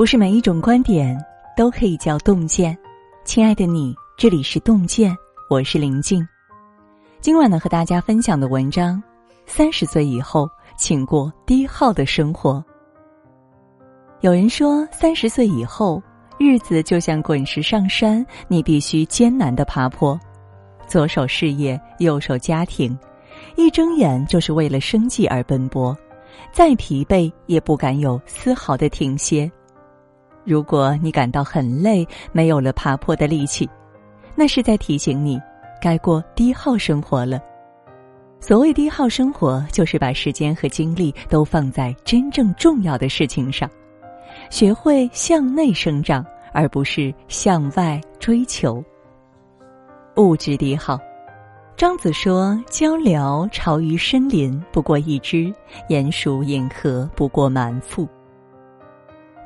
不是每一种观点都可以叫洞见。亲爱的你，这里是洞见，我是林静。今晚呢，和大家分享的文章：三十岁以后，请过低耗的生活。有人说，三十岁以后，日子就像滚石上山，你必须艰难的爬坡，左手事业，右手家庭，一睁眼就是为了生计而奔波，再疲惫也不敢有丝毫的停歇。如果你感到很累，没有了爬坡的力气，那是在提醒你，该过低耗生活了。所谓低耗生活，就是把时间和精力都放在真正重要的事情上，学会向内生长，而不是向外追求。物质低耗，庄子说：“鹪鹩巢于深林，不过一枝；鼹鼠饮河，不过满腹。”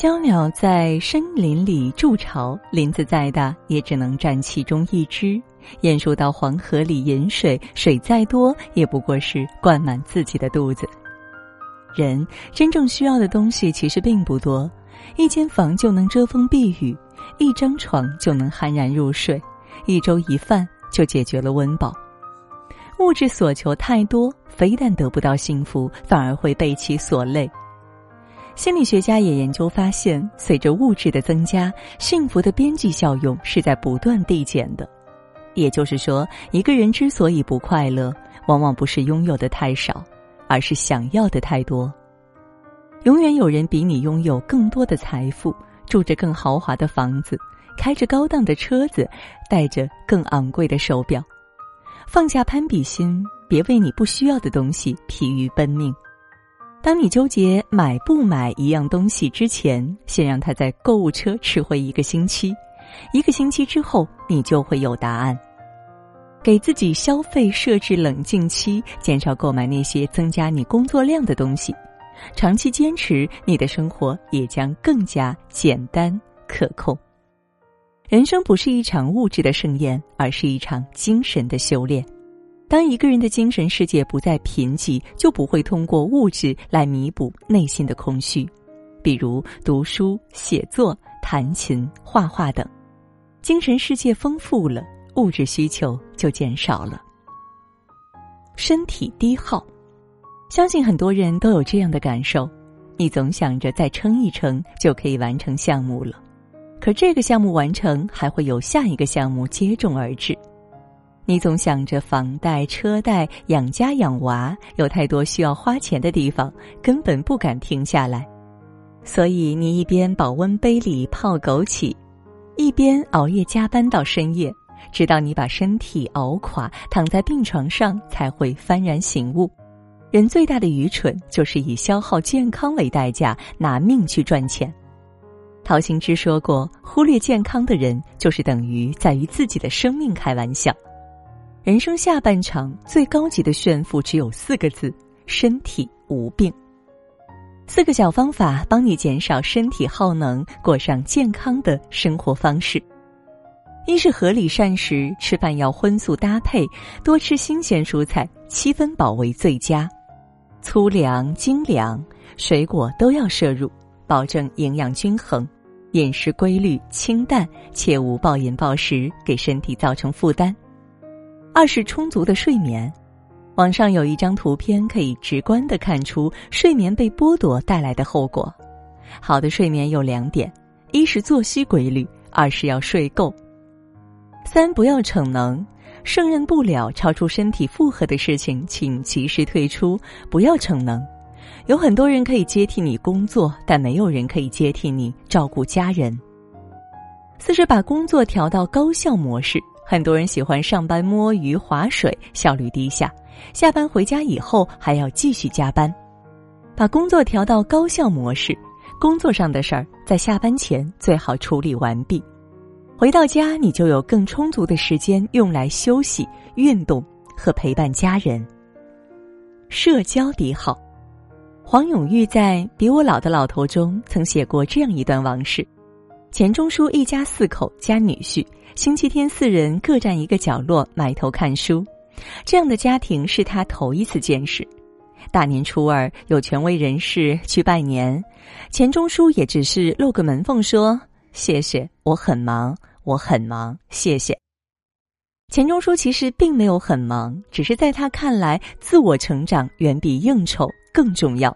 鹪鸟在深林里筑巢，林子再大也只能占其中一只。鼹鼠到黄河里饮水，水再多也不过是灌满自己的肚子。人真正需要的东西其实并不多，一间房就能遮风避雨，一张床就能酣然入睡，一粥一饭就解决了温饱。物质所求太多，非但得不到幸福，反而会被其所累。心理学家也研究发现，随着物质的增加，幸福的边际效用是在不断递减的。也就是说，一个人之所以不快乐，往往不是拥有的太少，而是想要的太多。永远有人比你拥有更多的财富，住着更豪华的房子，开着高档的车子，戴着更昂贵的手表。放下攀比心，别为你不需要的东西疲于奔命。当你纠结买不买一样东西之前，先让他在购物车吃回一个星期，一个星期之后，你就会有答案。给自己消费设置冷静期，减少购买那些增加你工作量的东西，长期坚持，你的生活也将更加简单可控。人生不是一场物质的盛宴，而是一场精神的修炼。当一个人的精神世界不再贫瘠，就不会通过物质来弥补内心的空虚，比如读书、写作、弹琴、画画等。精神世界丰富了，物质需求就减少了。身体低耗，相信很多人都有这样的感受：你总想着再撑一撑就可以完成项目了，可这个项目完成，还会有下一个项目接踵而至。你总想着房贷、车贷、养家养娃，有太多需要花钱的地方，根本不敢停下来。所以你一边保温杯里泡枸杞，一边熬夜加班到深夜，直到你把身体熬垮，躺在病床上才会幡然醒悟。人最大的愚蠢，就是以消耗健康为代价，拿命去赚钱。陶行知说过：“忽略健康的人，就是等于在与自己的生命开玩笑。”人生下半场最高级的炫富只有四个字：身体无病。四个小方法帮你减少身体耗能，过上健康的生活方式。一是合理膳食，吃饭要荤素搭配，多吃新鲜蔬菜，七分饱为最佳。粗粮、精粮、水果都要摄入，保证营养均衡。饮食规律，清淡，切勿暴饮暴食，给身体造成负担。二是充足的睡眠，网上有一张图片可以直观的看出睡眠被剥夺带来的后果。好的睡眠有两点：一是作息规律，二是要睡够。三不要逞能，胜任不了超出身体负荷的事情，请及时退出，不要逞能。有很多人可以接替你工作，但没有人可以接替你照顾家人。四是把工作调到高效模式。很多人喜欢上班摸鱼划水，效率低下；下班回家以后还要继续加班，把工作调到高效模式。工作上的事儿在下班前最好处理完毕，回到家你就有更充足的时间用来休息、运动和陪伴家人。社交低耗，黄永玉在《比我老的老头》中曾写过这样一段往事。钱钟书一家四口加女婿，星期天四人各占一个角落埋头看书，这样的家庭是他头一次见识。大年初二有权威人士去拜年，钱钟书也只是露个门缝说：“谢谢，我很忙，我很忙，谢谢。”钱钟书其实并没有很忙，只是在他看来，自我成长远比应酬更重要。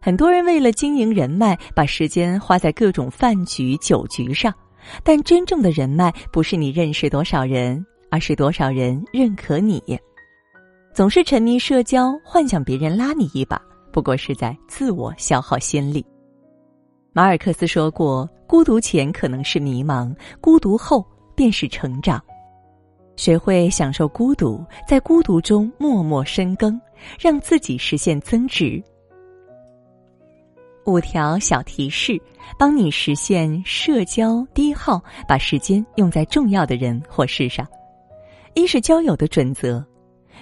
很多人为了经营人脉，把时间花在各种饭局、酒局上，但真正的人脉不是你认识多少人，而是多少人认可你。总是沉迷社交，幻想别人拉你一把，不过是在自我消耗心力。马尔克斯说过：“孤独前可能是迷茫，孤独后便是成长。”学会享受孤独，在孤独中默默深耕，让自己实现增值。五条小提示，帮你实现社交低耗，把时间用在重要的人或事上。一是交友的准则，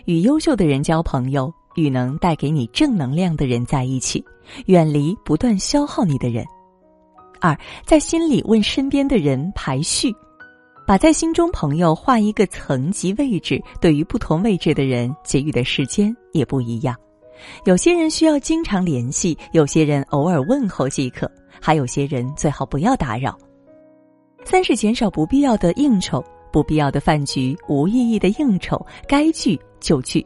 与优秀的人交朋友，与能带给你正能量的人在一起，远离不断消耗你的人。二，在心里问身边的人排序，把在心中朋友画一个层级位置，对于不同位置的人给予的时间也不一样。有些人需要经常联系，有些人偶尔问候即可，还有些人最好不要打扰。三是减少不必要的应酬，不必要的饭局，无意义的应酬，该聚就聚，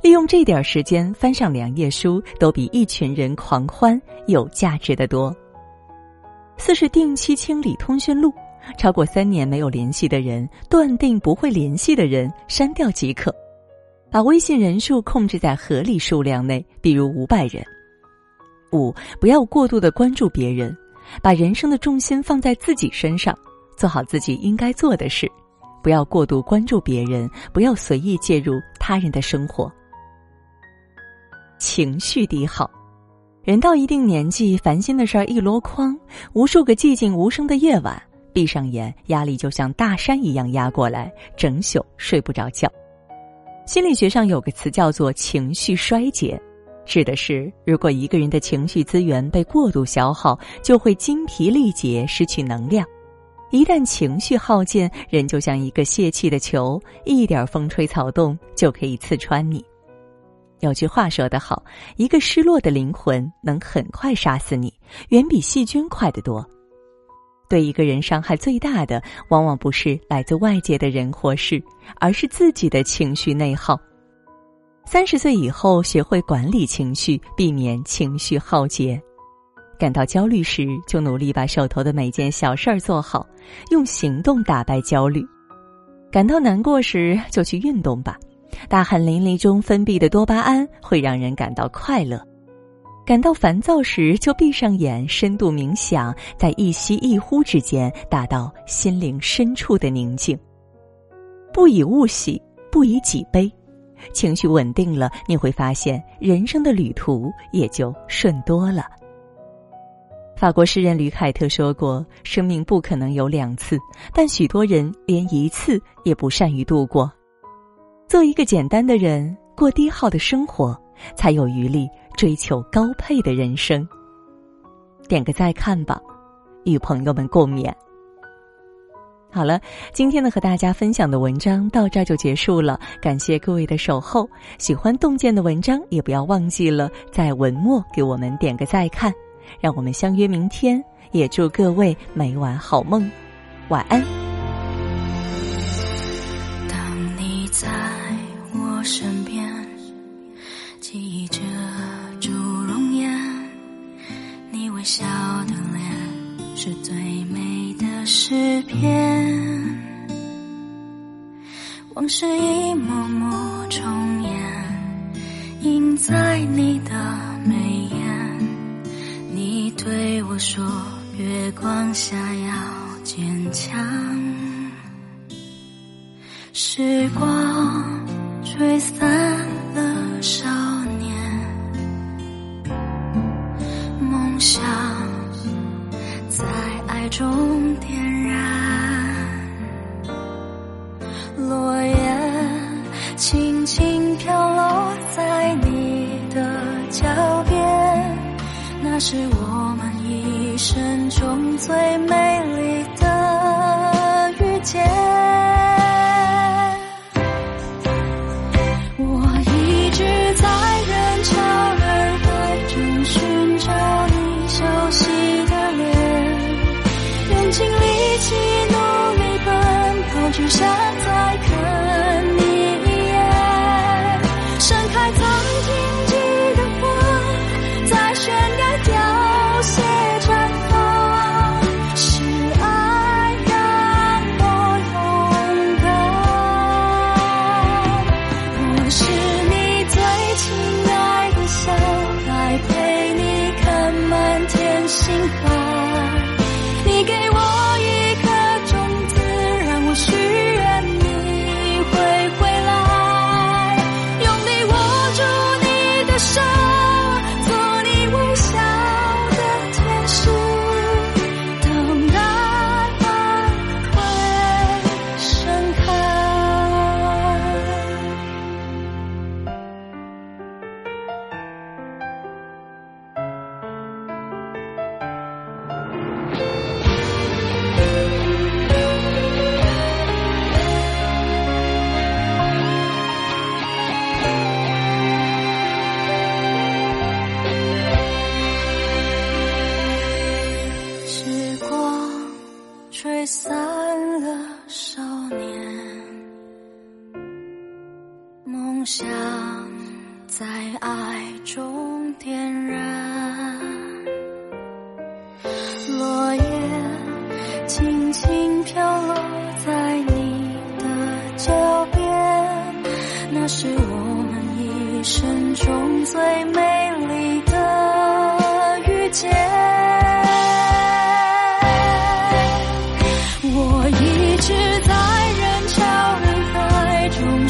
利用这点时间翻上两页书，都比一群人狂欢有价值的多。四是定期清理通讯录，超过三年没有联系的人，断定不会联系的人，删掉即可。把微信人数控制在合理数量内，比如五百人。五，不要过度的关注别人，把人生的重心放在自己身上，做好自己应该做的事，不要过度关注别人，不要随意介入他人的生活。情绪低好，人到一定年纪，烦心的事儿一箩筐，无数个寂静无声的夜晚，闭上眼，压力就像大山一样压过来，整宿睡不着觉。心理学上有个词叫做“情绪衰竭”，指的是如果一个人的情绪资源被过度消耗，就会精疲力竭、失去能量。一旦情绪耗尽，人就像一个泄气的球，一点风吹草动就可以刺穿你。有句话说得好：“一个失落的灵魂能很快杀死你，远比细菌快得多。”对一个人伤害最大的，往往不是来自外界的人或事，而是自己的情绪内耗。三十岁以后，学会管理情绪，避免情绪耗竭。感到焦虑时，就努力把手头的每件小事儿做好，用行动打败焦虑。感到难过时，就去运动吧。大汗淋漓中分泌的多巴胺会让人感到快乐。感到烦躁时，就闭上眼，深度冥想，在一吸一呼之间，达到心灵深处的宁静。不以物喜，不以己悲，情绪稳定了，你会发现人生的旅途也就顺多了。法国诗人吕凯特说过：“生命不可能有两次，但许多人连一次也不善于度过。做一个简单的人，过低耗的生活，才有余力。”追求高配的人生，点个再看吧，与朋友们共勉。好了，今天呢和大家分享的文章到这儿就结束了，感谢各位的守候。喜欢洞见的文章，也不要忘记了在文末给我们点个再看，让我们相约明天。也祝各位每晚好梦，晚安。微笑的脸是最美的诗篇，往事一幕幕重演，印在你的眉眼。你对我说，月光下要坚强。时光点燃，落叶轻轻飘落在你的脚边，那是我们一生中最美丽的遇见。我一直在人潮人海中